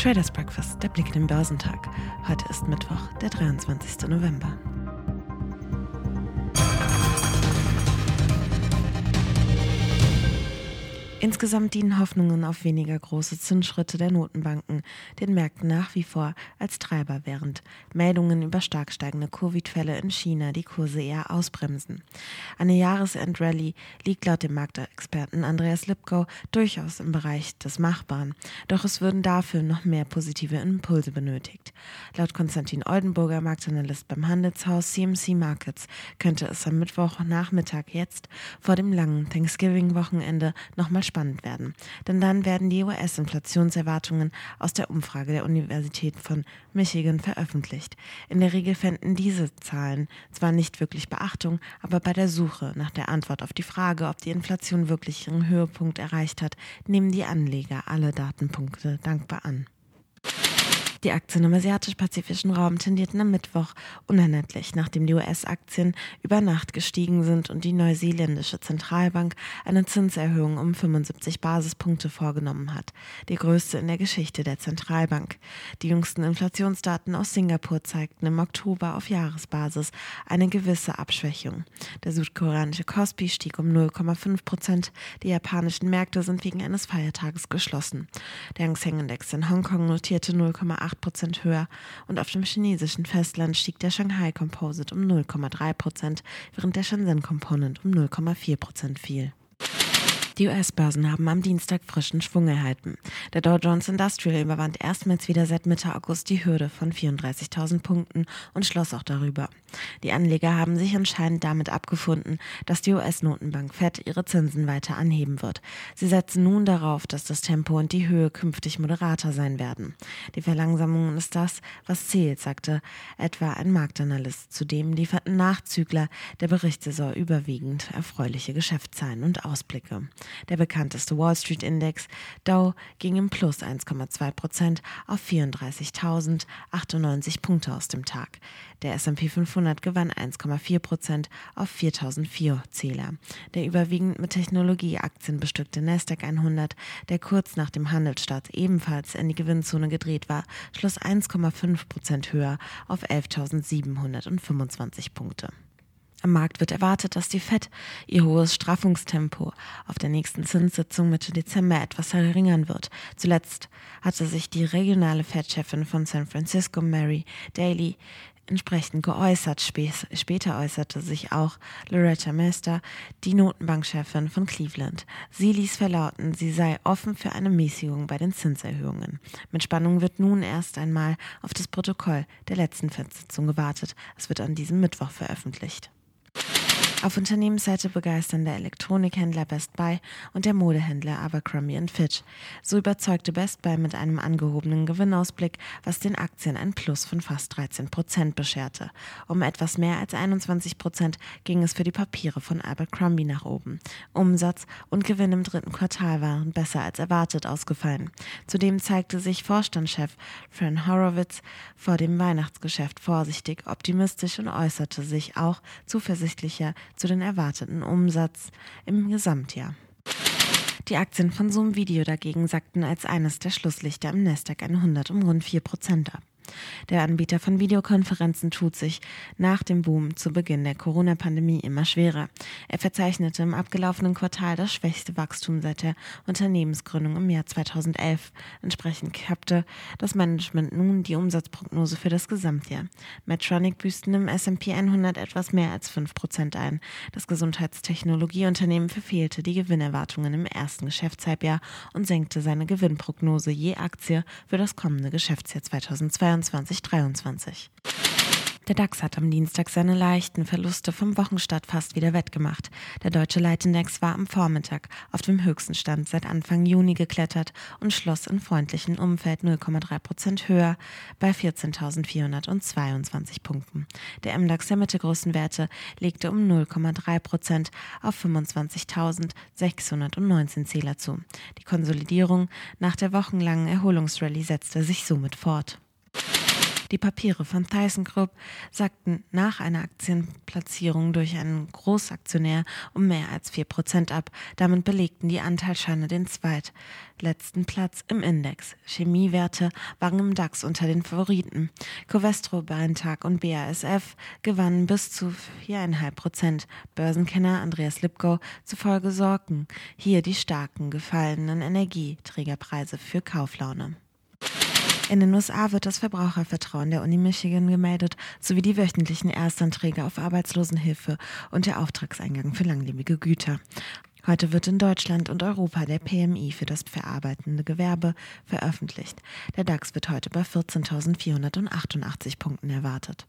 Traders Breakfast, der Blick in den Börsentag. Heute ist Mittwoch, der 23. November. Insgesamt dienen Hoffnungen auf weniger große Zinsschritte der Notenbanken den Märkten nach wie vor als Treiber, während Meldungen über stark steigende Covid-Fälle in China die Kurse eher ausbremsen. Eine Jahresendrallye liegt laut dem Marktexperten Andreas Lipkow durchaus im Bereich des Machbaren, doch es würden dafür noch mehr positive Impulse benötigt. Laut Konstantin Oldenburger, Marktanalyst beim Handelshaus CMC Markets, könnte es am Mittwochnachmittag jetzt vor dem langen Thanksgiving-Wochenende nochmal spannend werden. Denn dann werden die US-Inflationserwartungen aus der Umfrage der Universität von Michigan veröffentlicht. In der Regel fänden diese Zahlen zwar nicht wirklich Beachtung, aber bei der Suche nach der Antwort auf die Frage, ob die Inflation wirklich ihren Höhepunkt erreicht hat, nehmen die Anleger alle Datenpunkte dankbar an. Die Aktien im asiatisch-pazifischen Raum tendierten am Mittwoch unerlässlich, nachdem die US-Aktien über Nacht gestiegen sind und die neuseeländische Zentralbank eine Zinserhöhung um 75 Basispunkte vorgenommen hat, die größte in der Geschichte der Zentralbank. Die jüngsten Inflationsdaten aus Singapur zeigten im Oktober auf Jahresbasis eine gewisse Abschwächung. Der südkoreanische Kospi stieg um 0,5 Prozent. Die japanischen Märkte sind wegen eines Feiertages geschlossen. Der Hang Seng Index in Hongkong notierte 0,8 8 Prozent höher und auf dem chinesischen Festland stieg der Shanghai Composite um 0,3 Prozent, während der Shenzhen Component um 0,4 Prozent fiel. Die US-Börsen haben am Dienstag frischen Schwung erhalten. Der Dow Jones Industrial überwand erstmals wieder seit Mitte August die Hürde von 34.000 Punkten und schloss auch darüber. Die Anleger haben sich anscheinend damit abgefunden, dass die US-Notenbank Fed ihre Zinsen weiter anheben wird. Sie setzen nun darauf, dass das Tempo und die Höhe künftig moderater sein werden. Die Verlangsamung ist das, was zählt, sagte etwa ein Marktanalyst. Zudem lieferten Nachzügler der Berichtssaison überwiegend erfreuliche Geschäftszahlen und Ausblicke. Der bekannteste Wall Street Index Dow ging im Plus 1,2 Prozent auf 34.098 Punkte aus dem Tag. Der S&P 500 gewann 1,4 Prozent auf 4.004 Zähler. Der überwiegend mit Technologieaktien bestückte Nasdaq 100, der kurz nach dem Handelsstart ebenfalls in die Gewinnzone gedreht war, schloss 1,5 Prozent höher auf 11.725 Punkte. Am Markt wird erwartet, dass die Fed ihr hohes Straffungstempo auf der nächsten Zinssitzung Mitte Dezember etwas verringern wird. Zuletzt hatte sich die regionale Fed-Chefin von San Francisco, Mary Daly, entsprechend geäußert. Später äußerte sich auch Loretta Mester, die Notenbankchefin von Cleveland. Sie ließ verlauten, sie sei offen für eine Mäßigung bei den Zinserhöhungen. Mit Spannung wird nun erst einmal auf das Protokoll der letzten Fed-Sitzung gewartet. Es wird an diesem Mittwoch veröffentlicht. Auf Unternehmensseite begeistern der Elektronikhändler Best Buy und der Modehändler Abercrombie Fitch. So überzeugte Best Buy mit einem angehobenen Gewinnausblick, was den Aktien ein Plus von fast 13 Prozent bescherte. Um etwas mehr als 21 Prozent ging es für die Papiere von Abercrombie nach oben. Umsatz und Gewinn im dritten Quartal waren besser als erwartet ausgefallen. Zudem zeigte sich Vorstandschef Fran Horowitz vor dem Weihnachtsgeschäft vorsichtig optimistisch und äußerte sich auch zuversichtlicher zu den erwarteten Umsatz im Gesamtjahr. Die Aktien von Zoom Video dagegen sackten als eines der Schlusslichter im Nasdaq 100 um rund 4 Prozent ab. Der Anbieter von Videokonferenzen tut sich nach dem Boom zu Beginn der Corona-Pandemie immer schwerer. Er verzeichnete im abgelaufenen Quartal das schwächste Wachstum seit der Unternehmensgründung im Jahr 2011. Entsprechend kappte das Management nun die Umsatzprognose für das Gesamtjahr. Medtronic büßten im S&P 100 etwas mehr als 5 Prozent ein. Das Gesundheitstechnologieunternehmen verfehlte die Gewinnerwartungen im ersten Geschäftshalbjahr und senkte seine Gewinnprognose je Aktie für das kommende Geschäftsjahr 2022 2023. Der DAX hat am Dienstag seine leichten Verluste vom Wochenstart fast wieder wettgemacht. Der deutsche Leitindex war am Vormittag auf dem höchsten Stand seit Anfang Juni geklettert und schloss in freundlichem Umfeld 0,3 Prozent höher bei 14.422 Punkten. Der MDAX der mittelgroßen Werte legte um 0,3 Prozent auf 25.619 Zähler zu. Die Konsolidierung nach der wochenlangen Erholungsrallye setzte sich somit fort. Die Papiere von ThyssenKrupp sagten nach einer Aktienplatzierung durch einen Großaktionär um mehr als 4 Prozent ab. Damit belegten die Anteilsscheine den zweitletzten Platz im Index. Chemiewerte waren im DAX unter den Favoriten. Covestro, Beintag und BASF gewannen bis zu 4,5 Prozent. Börsenkenner Andreas Lipko zufolge sorgen hier die starken gefallenen Energieträgerpreise für Kauflaune. In den USA wird das Verbrauchervertrauen der Uni Michigan gemeldet, sowie die wöchentlichen Erstanträge auf Arbeitslosenhilfe und der Auftragseingang für langlebige Güter. Heute wird in Deutschland und Europa der PMI für das verarbeitende Gewerbe veröffentlicht. Der DAX wird heute bei 14.488 Punkten erwartet.